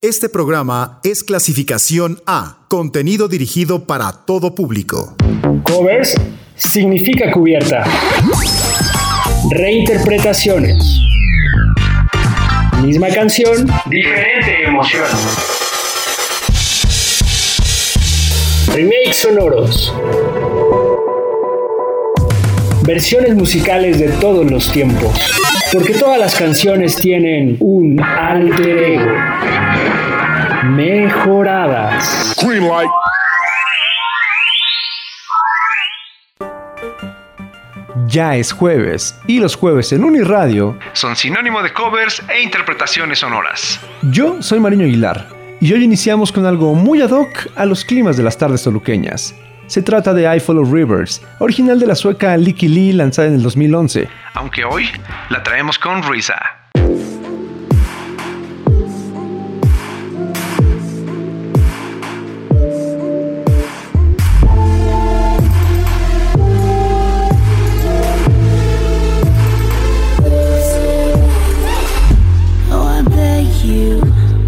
Este programa es clasificación A, contenido dirigido para todo público. Covers significa cubierta. Reinterpretaciones. Misma canción, diferente emoción. Remakes sonoros. Versiones musicales de todos los tiempos. Porque todas las canciones tienen un alter ego. Mejoradas. Ya es jueves y los jueves en Uniradio son sinónimo de covers e interpretaciones sonoras. Yo soy Mariño Aguilar y hoy iniciamos con algo muy ad hoc a los climas de las tardes toluqueñas. Se trata de I Follow Rivers, original de la sueca Licky Lee lanzada en el 2011, aunque hoy la traemos con Risa.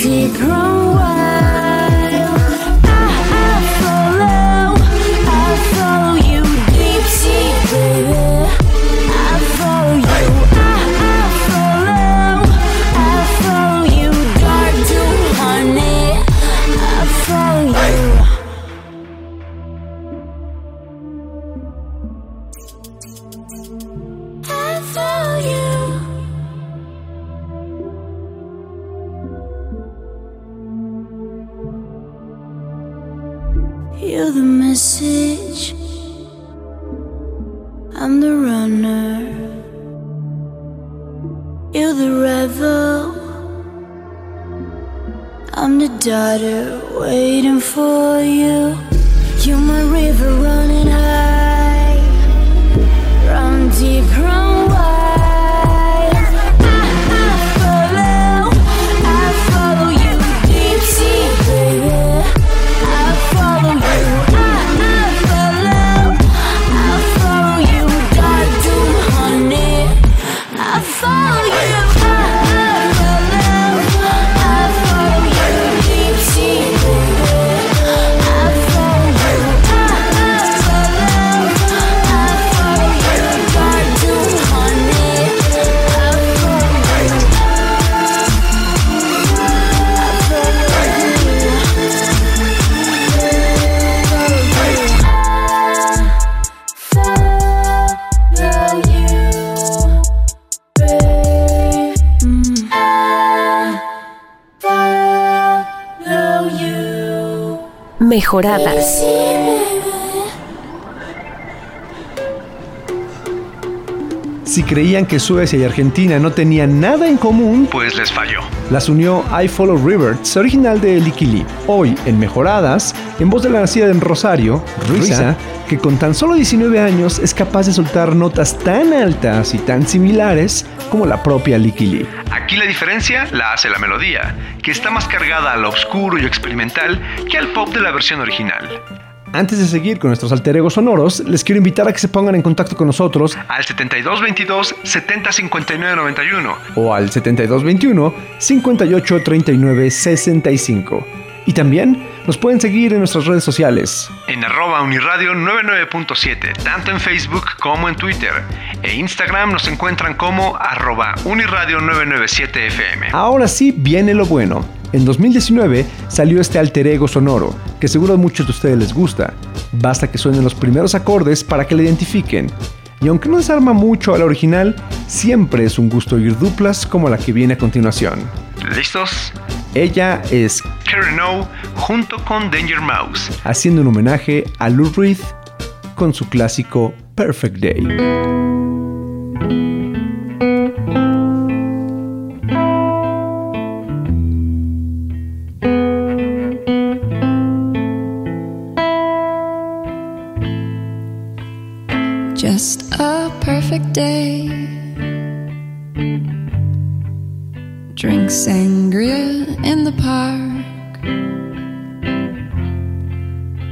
ที่เพราะว่า Mejoradas. Si creían que Suecia y Argentina no tenían nada en común, pues les falló. Las unió I Follow Rivers, original de Licky Lee. Hoy, en Mejoradas, en voz de la nacida en Rosario, Ruiza, que con tan solo 19 años es capaz de soltar notas tan altas y tan similares como la propia Licky Lee. Aquí la diferencia la hace la melodía, que está más cargada a lo oscuro y experimental que al pop de la versión original. Antes de seguir con nuestros alter egos sonoros, les quiero invitar a que se pongan en contacto con nosotros al 7222 705991 o al 7221 5839 65. Y también nos pueden seguir en nuestras redes sociales. En arroba uniradio 99.7, tanto en Facebook como en Twitter. E Instagram nos encuentran como arroba uniradio 997 FM. Ahora sí viene lo bueno. En 2019 salió este alter ego sonoro, que seguro a muchos de ustedes les gusta. Basta que suenen los primeros acordes para que la identifiquen. Y aunque no desarma mucho a la original, siempre es un gusto oír duplas como la que viene a continuación. ¿Listos? Ella es Karen O junto con Danger Mouse, haciendo un homenaje a Lou Reed con su clásico Perfect Day.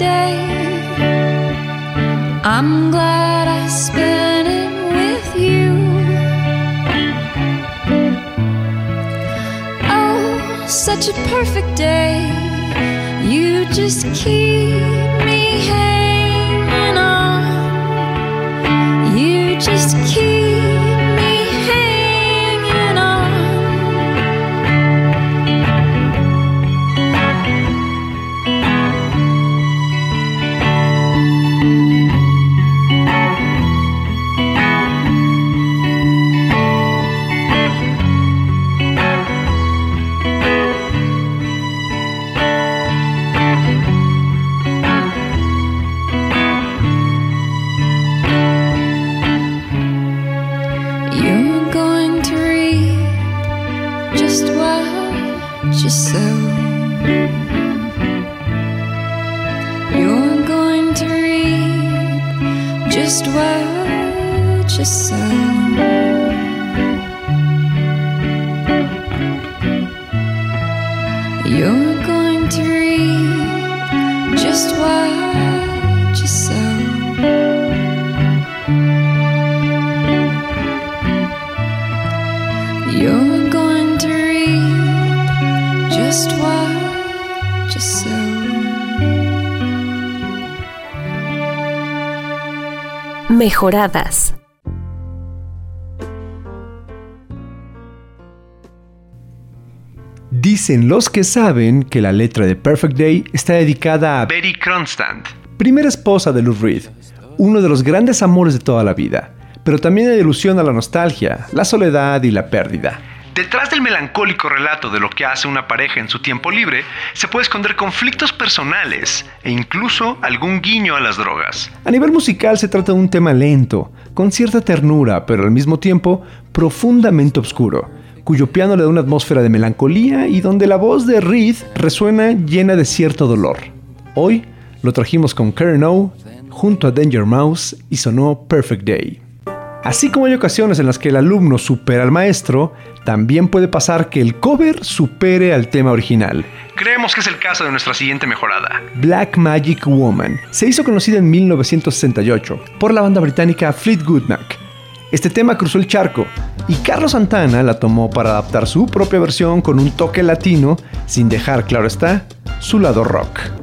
Day. I'm glad I spent it with you. Oh, such a perfect day. You just keep me hanging on. You just keep Mejoradas. Dicen los que saben que la letra de Perfect Day está dedicada a Betty Cronstadt, primera esposa de Lou Reed, uno de los grandes amores de toda la vida, pero también hay alusión a la nostalgia, la soledad y la pérdida. Detrás del melancólico relato de lo que hace una pareja en su tiempo libre, se puede esconder conflictos personales e incluso algún guiño a las drogas. A nivel musical se trata de un tema lento, con cierta ternura, pero al mismo tiempo profundamente oscuro, cuyo piano le da una atmósfera de melancolía y donde la voz de Reed resuena llena de cierto dolor. Hoy lo trajimos con Karen O junto a Danger Mouse y sonó Perfect Day. Así como hay ocasiones en las que el alumno supera al maestro, también puede pasar que el cover supere al tema original. Creemos que es el caso de nuestra siguiente mejorada. Black Magic Woman se hizo conocida en 1968 por la banda británica Fleetwood Mac. Este tema cruzó el charco y Carlos Santana la tomó para adaptar su propia versión con un toque latino, sin dejar, claro está, su lado rock.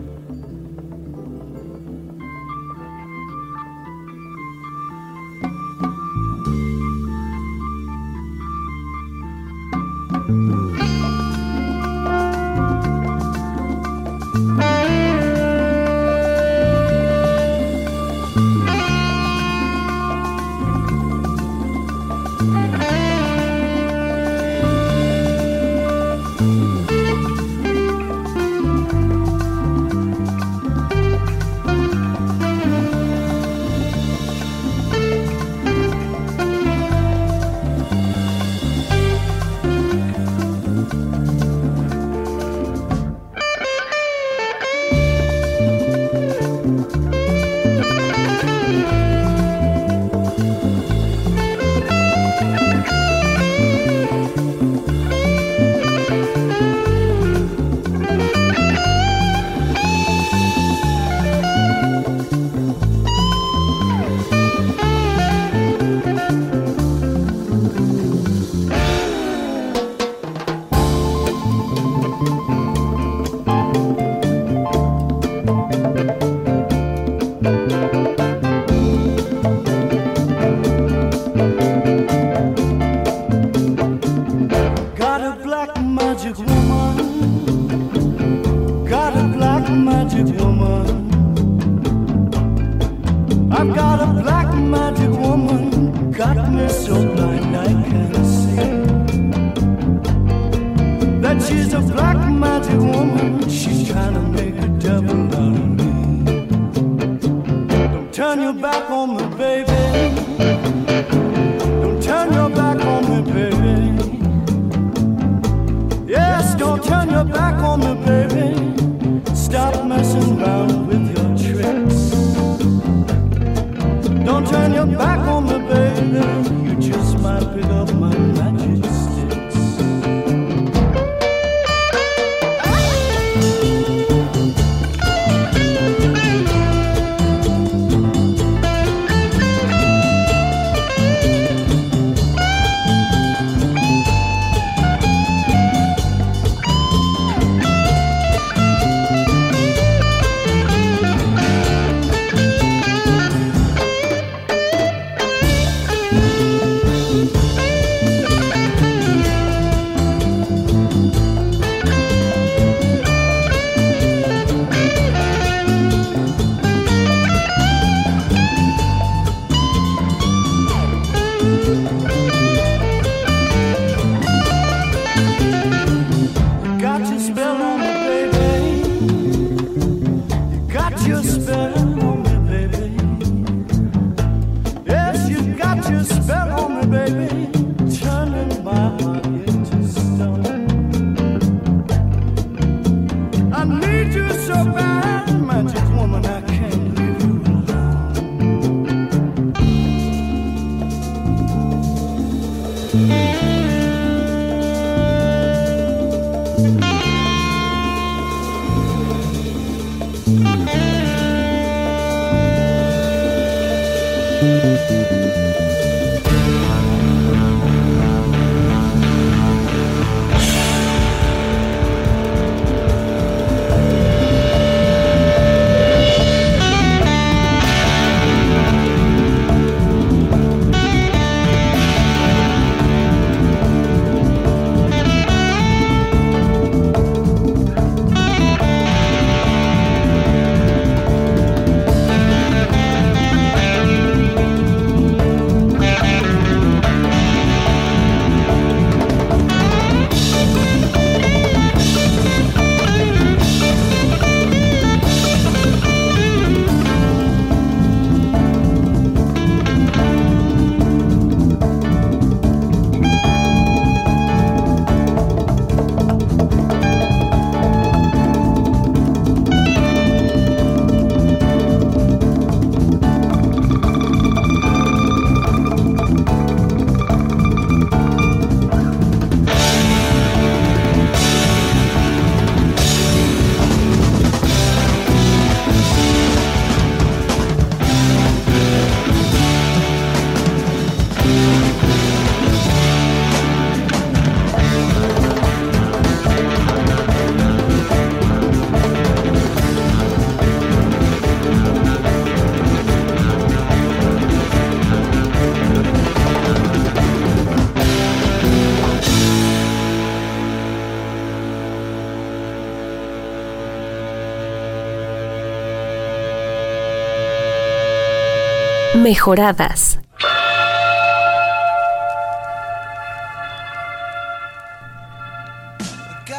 Mejoradas.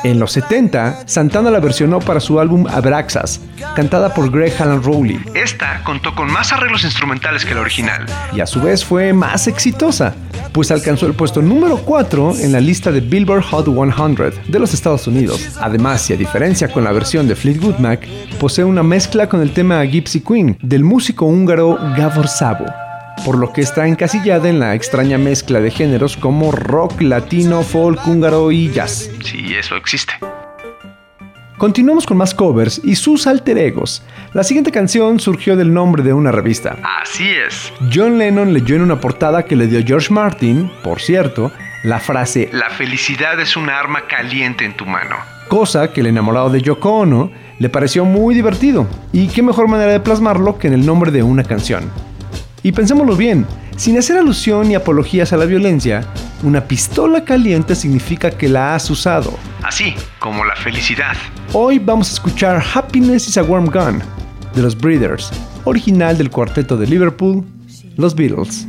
En los 70, Santana la versionó para su álbum Abraxas, cantada por Greg Allen Rowley. Esta contó con más arreglos instrumentales que la original y a su vez fue más exitosa, pues alcanzó el puesto número 4 en la lista de Billboard Hot 100 de los Estados Unidos. Además, y a diferencia con la versión de Fleetwood Mac, posee una mezcla con el tema Gypsy Queen del músico húngaro Gabor Szabo por lo que está encasillada en la extraña mezcla de géneros como rock, latino, folk, húngaro y jazz. Si eso existe. Continuamos con más covers y sus alter egos. La siguiente canción surgió del nombre de una revista. Así es. John Lennon leyó en una portada que le dio George Martin, por cierto, la frase La felicidad es una arma caliente en tu mano. Cosa que el enamorado de Yoko Ono le pareció muy divertido. Y qué mejor manera de plasmarlo que en el nombre de una canción. Y pensémoslo bien, sin hacer alusión ni apologías a la violencia, una pistola caliente significa que la has usado. Así como la felicidad. Hoy vamos a escuchar Happiness is a Warm Gun de los Breeders, original del cuarteto de Liverpool, los Beatles.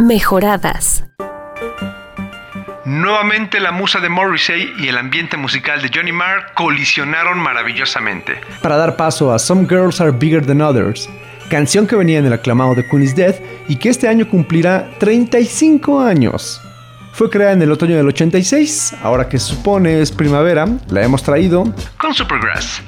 Mejoradas. Nuevamente la musa de Morrissey y el ambiente musical de Johnny Marr colisionaron maravillosamente. Para dar paso a Some Girls Are Bigger Than Others, canción que venía en el aclamado de Queen is Dead y que este año cumplirá 35 años. Fue creada en el otoño del 86, ahora que se supone es primavera, la hemos traído con Supergrass.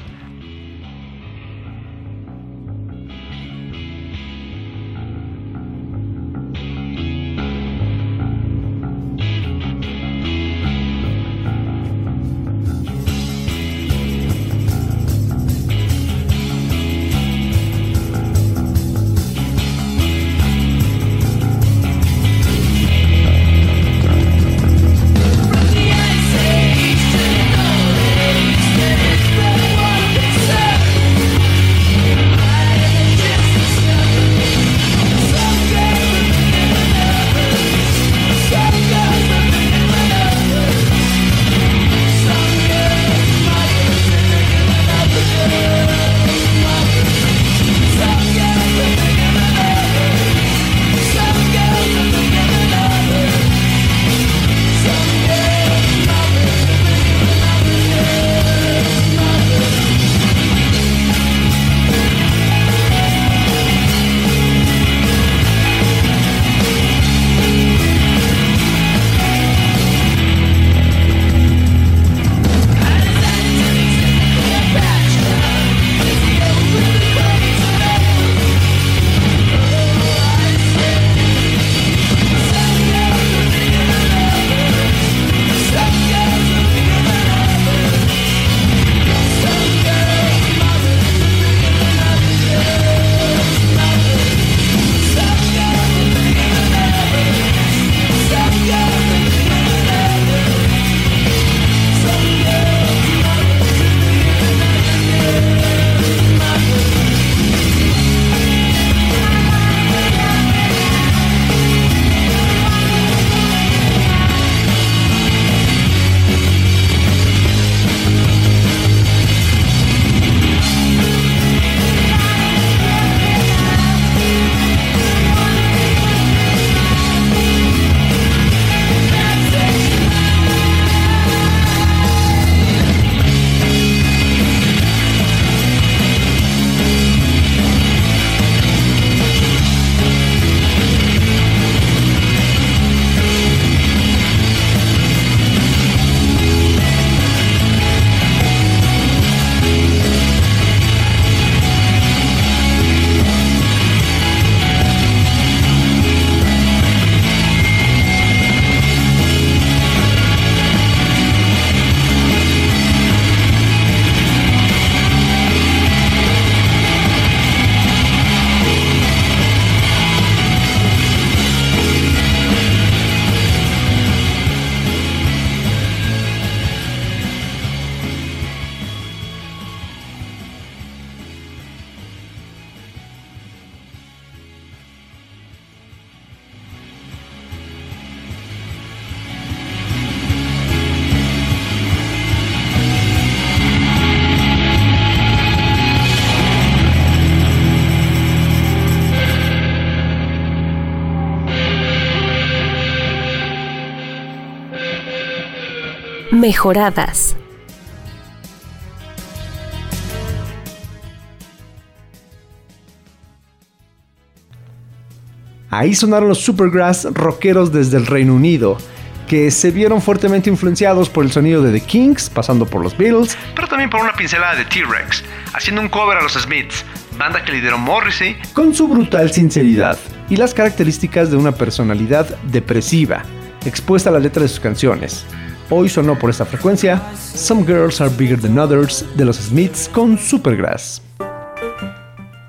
Ahí sonaron los Supergrass rockeros desde el Reino Unido, que se vieron fuertemente influenciados por el sonido de The Kings, pasando por los Beatles, pero también por una pincelada de T-Rex, haciendo un cover a los Smiths, banda que lideró Morrissey, con su brutal sinceridad y las características de una personalidad depresiva, expuesta a la letra de sus canciones. Hoy sonó por esta frecuencia Some Girls Are Bigger Than Others de los Smiths con Supergrass.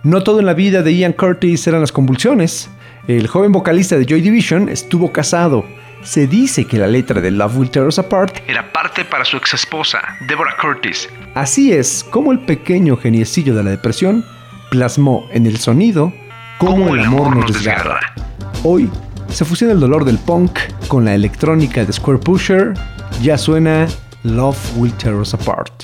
No todo en la vida de Ian Curtis eran las convulsiones. El joven vocalista de Joy Division estuvo casado. Se dice que la letra de Love Will Tear Us Apart era parte para su ex esposa, Deborah Curtis. Así es como el pequeño geniecillo de la depresión plasmó en el sonido cómo, el amor nos desgarra. Hoy se fusiona el dolor del punk con la electrónica de Square Pusher. Ya suena Love Will Tear Us Apart.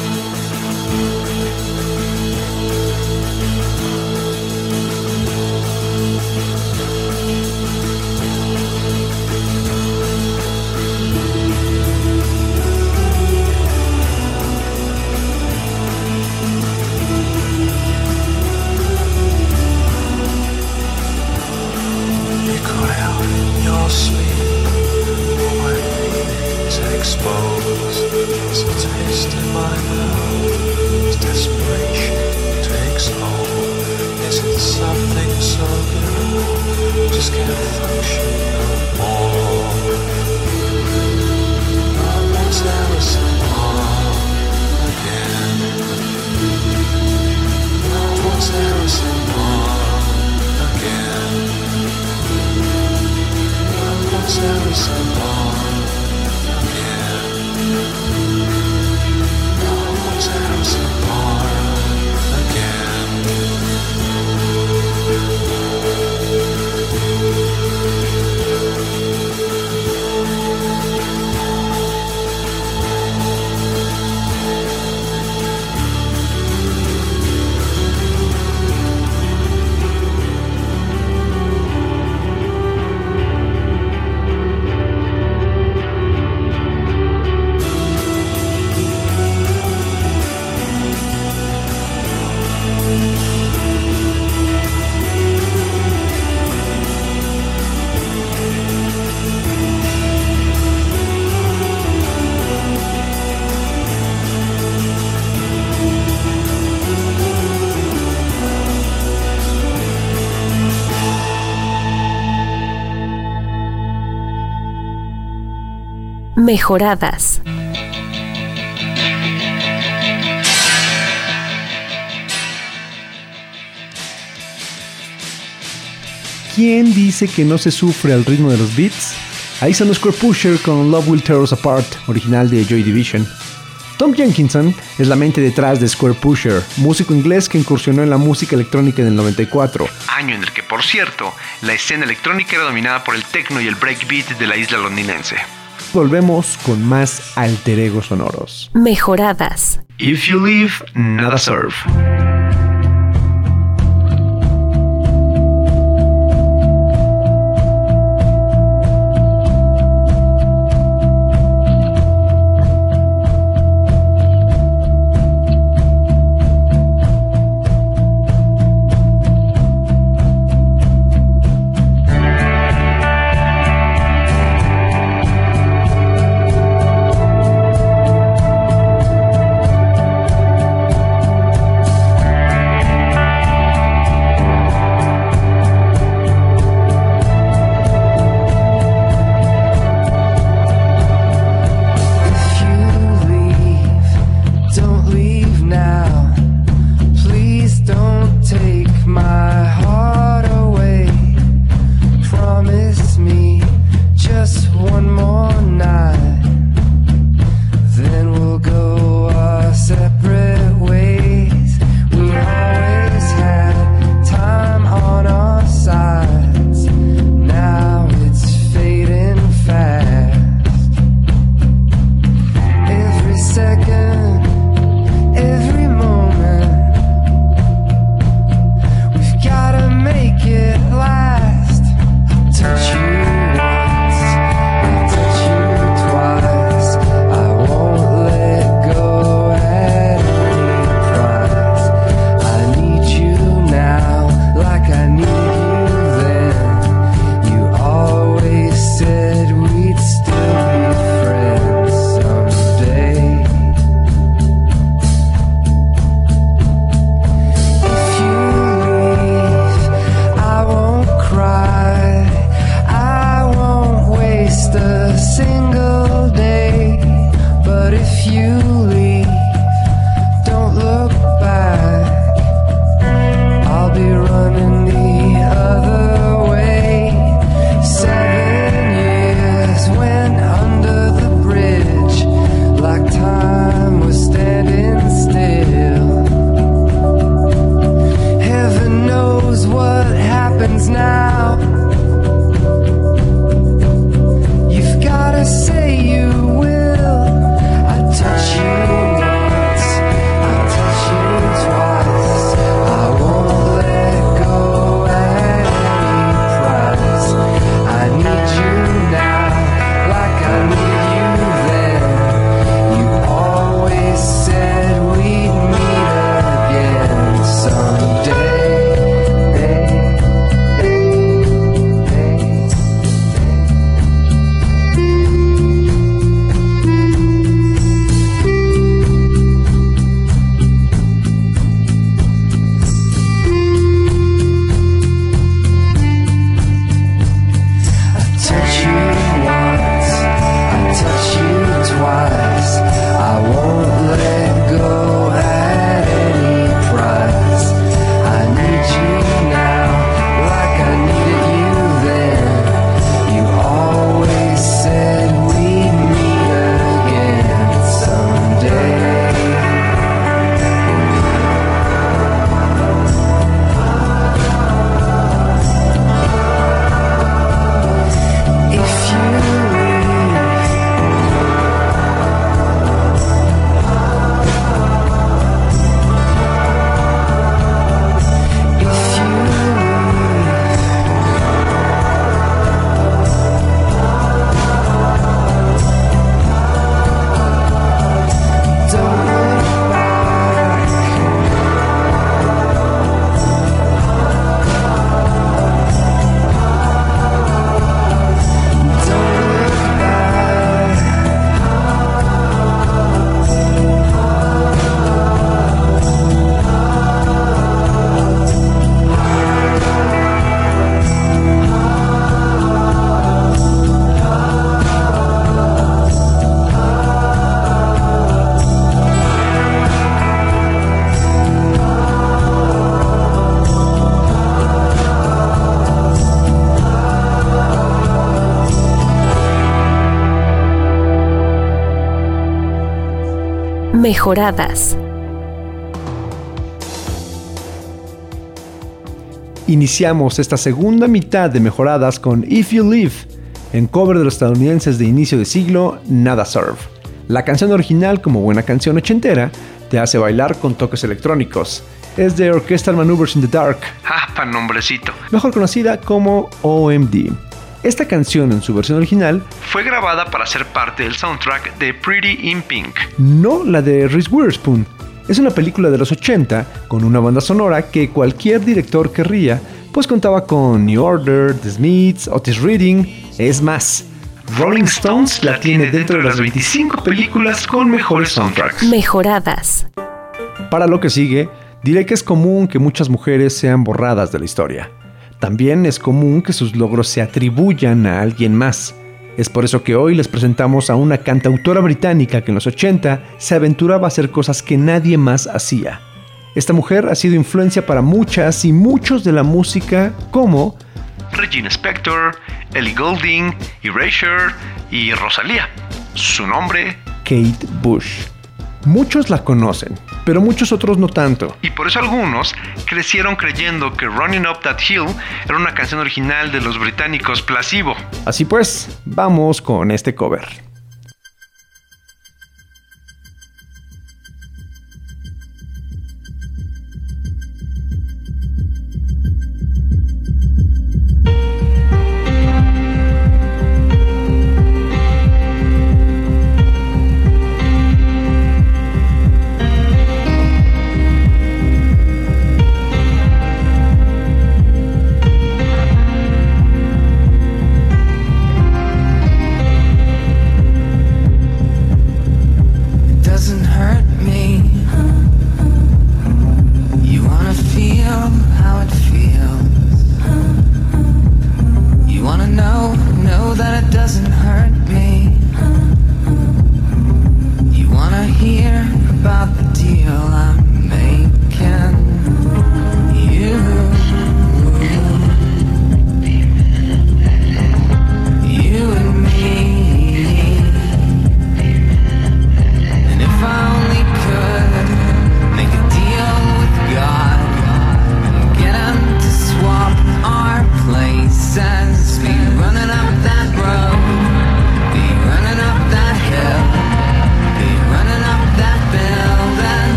mejoradas. ¿Quién dice que no se sufre al ritmo de los beats? Ahí son Square Pusher con Love Will Tear Us Apart, original de Joy Division. Tom Jenkinson es la mente detrás de Square Pusher, músico inglés que incursionó en la música electrónica en el 94. Año en el que, por cierto, la escena electrónica era dominada por el techno y el breakbeat de la isla londinense. Volvemos con más alter egos sonoros. Mejoradas. If you leave, nada surf. mejoradas. Iniciamos esta segunda mitad de mejoradas con If You Live, en cover de los estadounidenses de inicio de siglo Nada Surf. La canción original, como buena canción ochentera, te hace bailar con toques electrónicos. Es de Orchestral Maneuvers in the Dark. ¡Ah, nombrecito! Mejor conocida como OMD. Esta canción en su versión original fue grabada para ser parte del soundtrack de Pretty in Pink. no la de Reese Witherspoon. Es una película de los 80 con una banda sonora que cualquier director querría, pues contaba con New Order, The Smiths, Otis Reading, es más. Rolling Stones la tiene dentro de las 25 películas con mejores soundtracks. Mejoradas. Para lo que sigue, diré que es común que muchas mujeres sean borradas de la historia. También es común que sus logros se atribuyan a alguien más. Es por eso que hoy les presentamos a una cantautora británica que en los 80 se aventuraba a hacer cosas que nadie más hacía. Esta mujer ha sido influencia para muchas y muchos de la música como Regina Spector, Ellie Goulding, Erasure y Rosalía. Su nombre, Kate Bush. Muchos la conocen, pero muchos otros no tanto. y por eso algunos crecieron creyendo que Running Up That Hill era una canción original de los británicos Placebo. Así pues, vamos con este cover.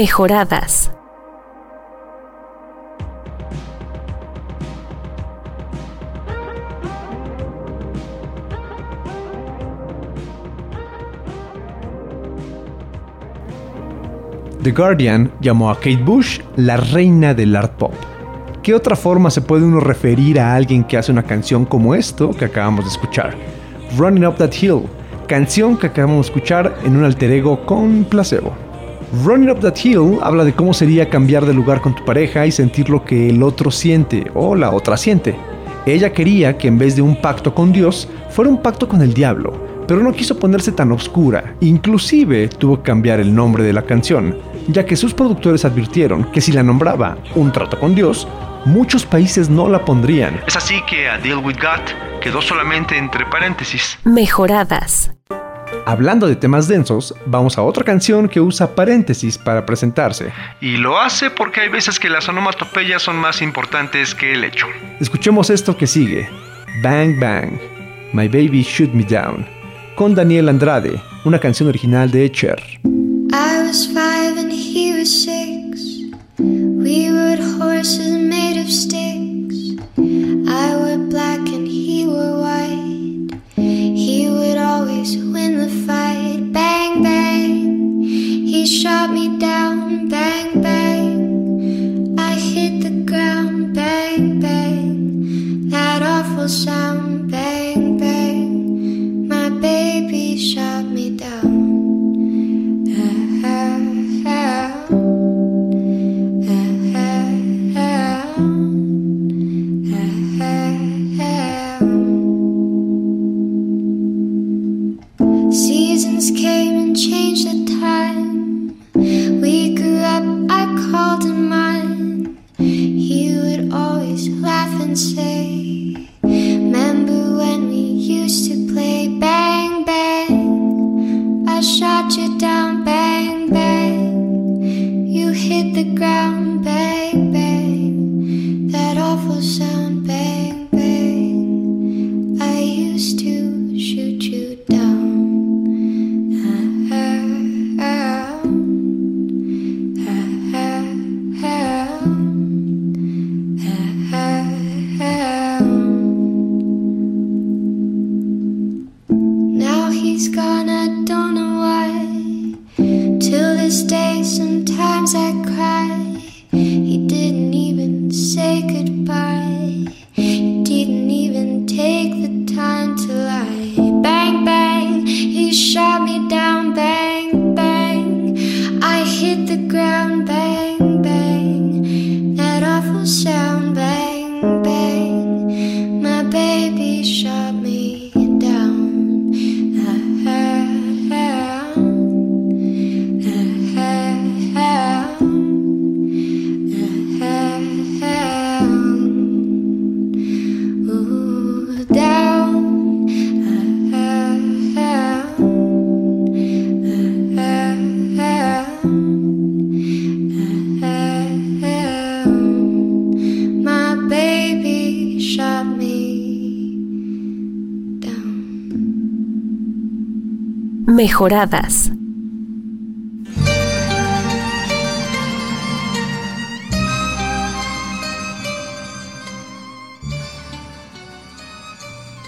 Mejoradas. The Guardian llamó a Kate Bush la reina del art pop. ¿Qué otra forma se puede uno referir a alguien que hace una canción como esto que acabamos de escuchar? Running Up That Hill, canción que acabamos de escuchar en un alter ego con placebo. Running Up That Hill habla de cómo sería cambiar de lugar con tu pareja y sentir lo que el otro siente o la otra siente. Ella quería que en vez de un pacto con Dios, fuera un pacto con el diablo, pero no quiso ponerse tan oscura, inclusive tuvo que cambiar el nombre de la canción, ya que sus productores advirtieron que si la nombraba Un trato con Dios, muchos países no la pondrían. Es así que A Deal With God quedó solamente entre paréntesis. Mejoradas. Hablando de temas densos, vamos a otra canción que usa paréntesis para presentarse. Y lo hace porque hay veces que las onomatopeyas son más importantes que el hecho. Escuchemos esto que sigue. Bang Bang, My Baby Shoot Me Down, con Daniel Andrade, una canción original de Cher. I was five and he was six. We rode horses made of sticks. I wore black and he wore white. Always win the fight. Bang, bang. He shot me down. Bang, bang. I hit the ground. Bang, bang. That awful sound. Mejoradas.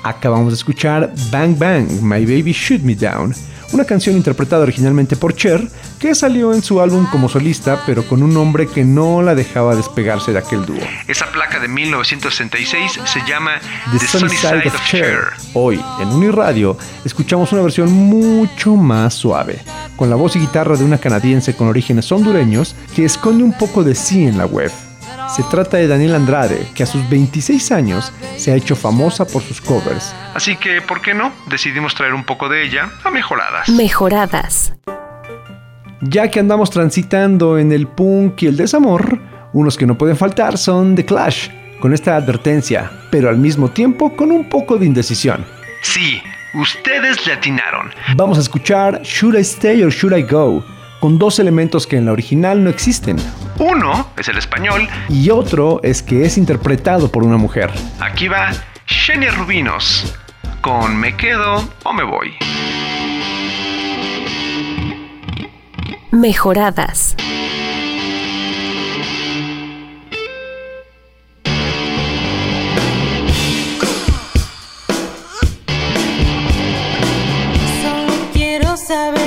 Acabamos de escuchar Bang Bang, My Baby Shoot Me Down, una canción interpretada originalmente por Cher, que salió en su álbum como solista, pero con un nombre que no la dejaba despegarse de aquel dúo. Esa placa de 1966 se llama The Sunny Side of Cher. Hoy, en Uniradio, escuchamos una versión mucho más suave, con la voz y guitarra de una canadiense con orígenes hondureños que esconde un poco de sí en la web. Se trata de Daniel Andrade, que a sus 26 años se ha hecho famosa por sus covers. Así que, ¿por qué no? Decidimos traer un poco de ella a mejoradas. Mejoradas. Ya que andamos transitando en el punk y el desamor, unos que no pueden faltar son The Clash, con esta advertencia, pero al mismo tiempo con un poco de indecisión. Sí, ustedes le atinaron. Vamos a escuchar Should I Stay or Should I Go, con dos elementos que en la original no existen. Uno es el español y otro es que es interpretado por una mujer. Aquí va Xenia Rubinos con Me quedo o me voy. Mejoradas. Solo quiero saber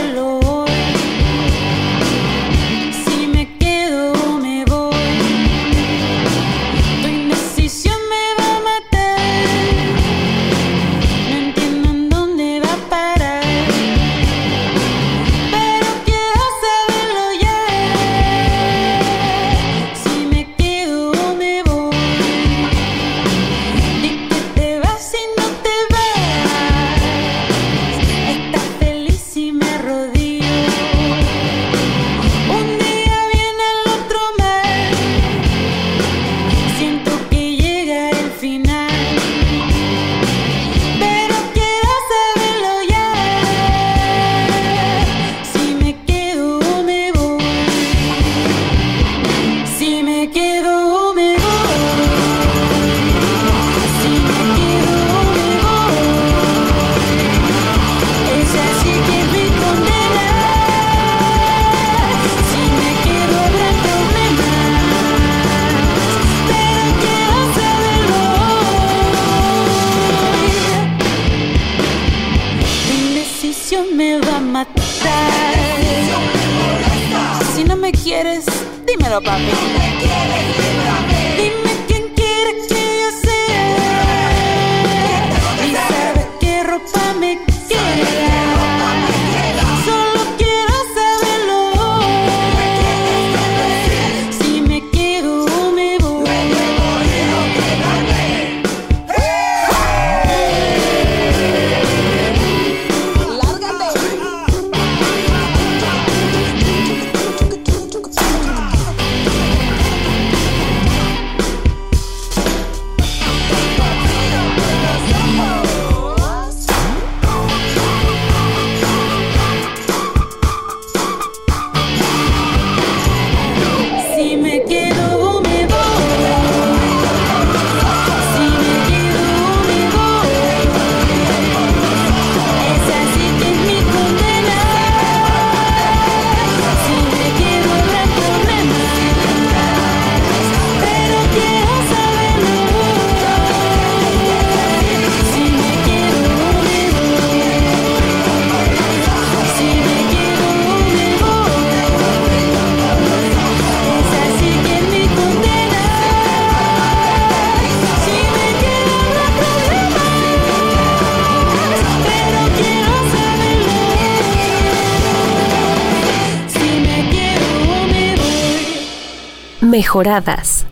Mejoradas.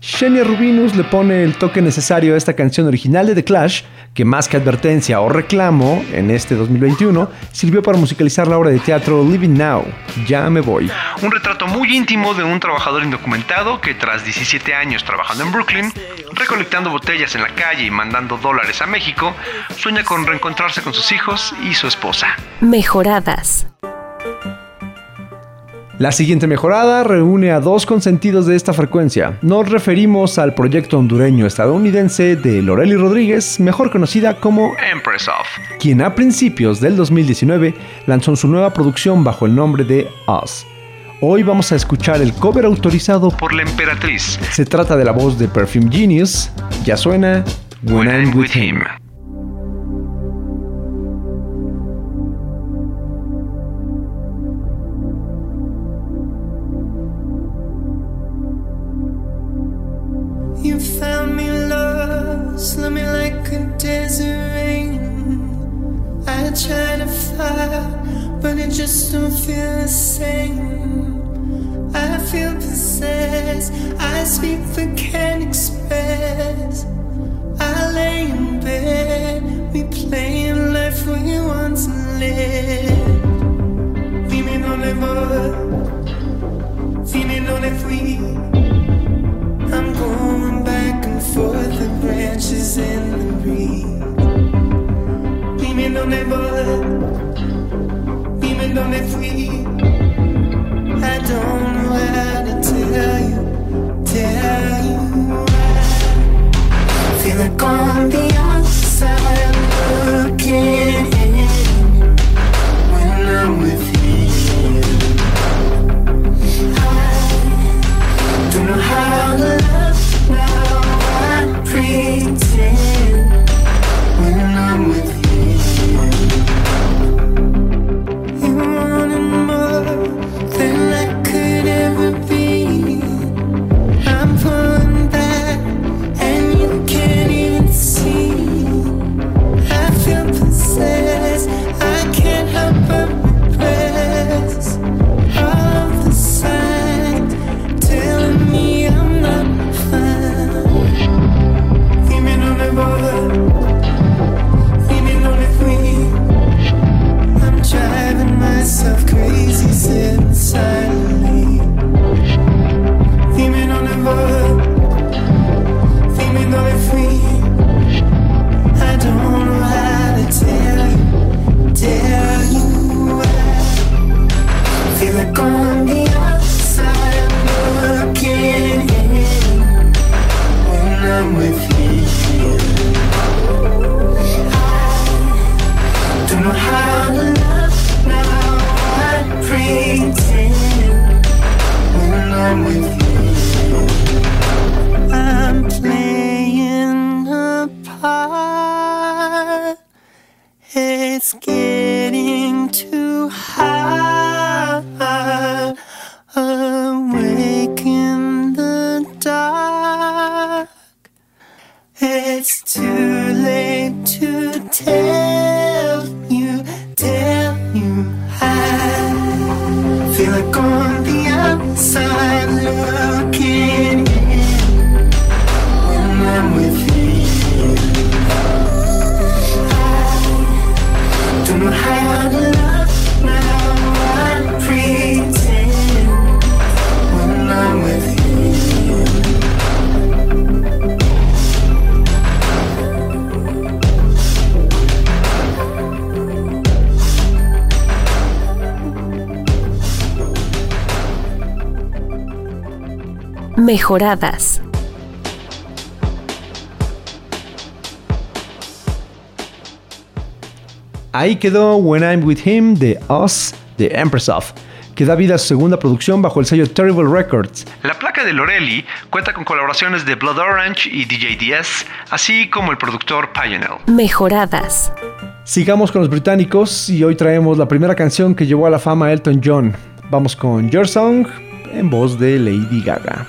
Shania Rubinus le pone el toque necesario a esta canción original de The Clash, que más que advertencia o reclamo en este 2021, sirvió para musicalizar la obra de teatro Living Now, Ya me voy. Un retrato muy íntimo de un trabajador indocumentado que tras 17 años trabajando en Brooklyn, recolectando botellas en la calle y mandando dólares a México, sueña con reencontrarse con sus hijos y su esposa. Mejoradas. La siguiente mejorada reúne a dos consentidos de esta frecuencia. Nos referimos al proyecto hondureño estadounidense de Loreli Rodríguez, mejor conocida como Empress of. quien a principios del 2019 lanzó su nueva producción bajo el nombre de Us. Hoy vamos a escuchar el cover autorizado Por la emperatriz. Se trata de la voz de Perfume Genius, ya suena When, I'm With Him. You found me lost, love me like a desert rain. I try to fight, but it just don't feel the same. I feel possessed, I speak but can't express. I lay in bed, replaying life we once lived. Dime dónde. I'm going and the branches in the breeze. Dime dónde voy, dime dónde fui. I don't know how to tell you, tell you. I feel like on the outside looking in when I'm with you. I don't know how to Mejoradas. Ahí quedó When I'm With Him de Us, de Empress of, que da vida a su segunda producción bajo el sello Terrible Records. La placa de Lorelli cuenta con colaboraciones de Blood Orange y DJ DS, así como el productor Pioneer. Mejoradas. Sigamos con los británicos y hoy traemos la primera canción que llevó a la fama a Elton John. Vamos con Your Song en voz de Lady Gaga.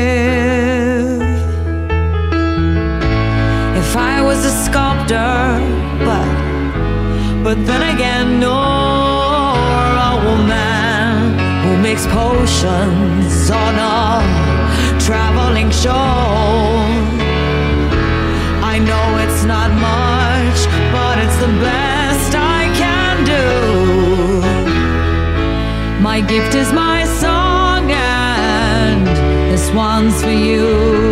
But then again, nor a woman who makes potions on a traveling show. I know it's not much, but it's the best I can do. My gift is my song, and this one's for you.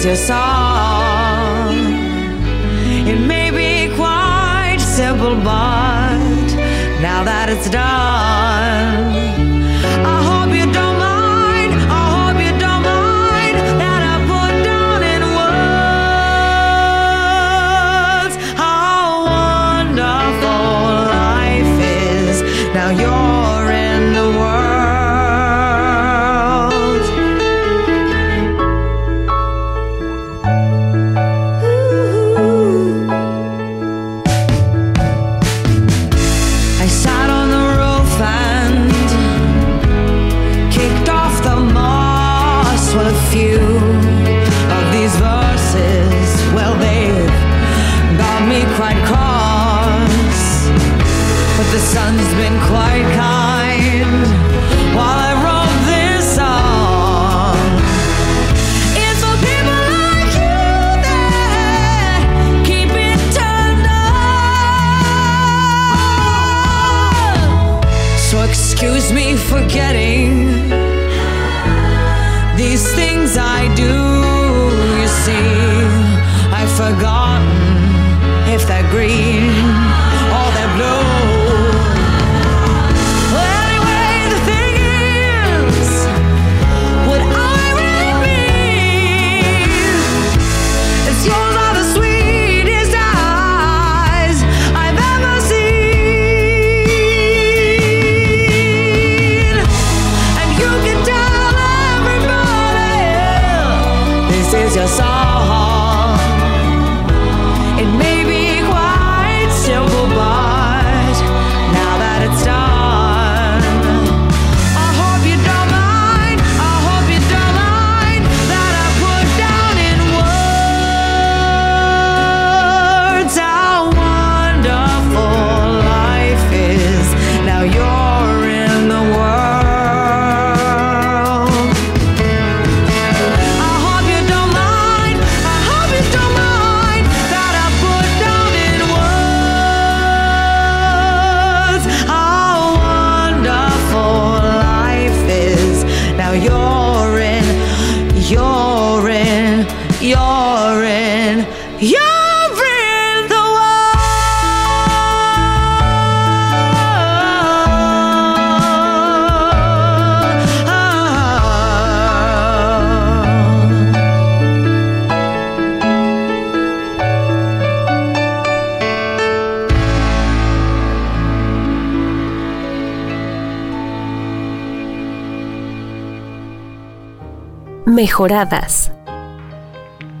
Is your song. It may be quite simple, but now that it's done, green Mejoradas.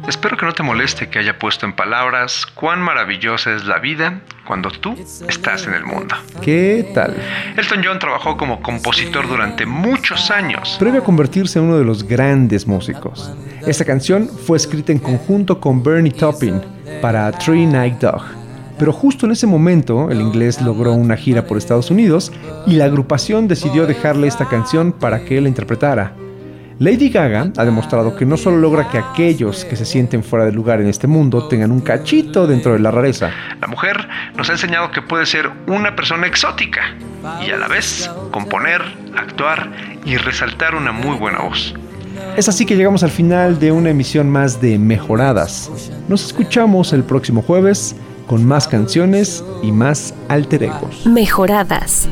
Espero que no te moleste que haya puesto en palabras cuán maravillosa es la vida cuando tú estás en el mundo. ¿Qué tal? Elton John trabajó como compositor durante muchos años. Previo a convertirse en uno de los grandes músicos. Esta canción fue escrita en conjunto con Bernie Taupin para Three Night Dog. Pero justo en ese momento, el inglés logró una gira por Estados Unidos y la agrupación decidió dejarle esta canción para que él la interpretara. Lady Gaga ha demostrado que no solo logra que aquellos que se sienten fuera de lugar en este mundo tengan un cachito dentro de la rareza, La mujer nos ha enseñado que puede ser una persona exótica y a la vez componer, actuar y resaltar una muy buena voz. Es así que llegamos al final de una emisión más de Mejoradas. Nos escuchamos el próximo jueves con más canciones y más alter egos. Mejoradas.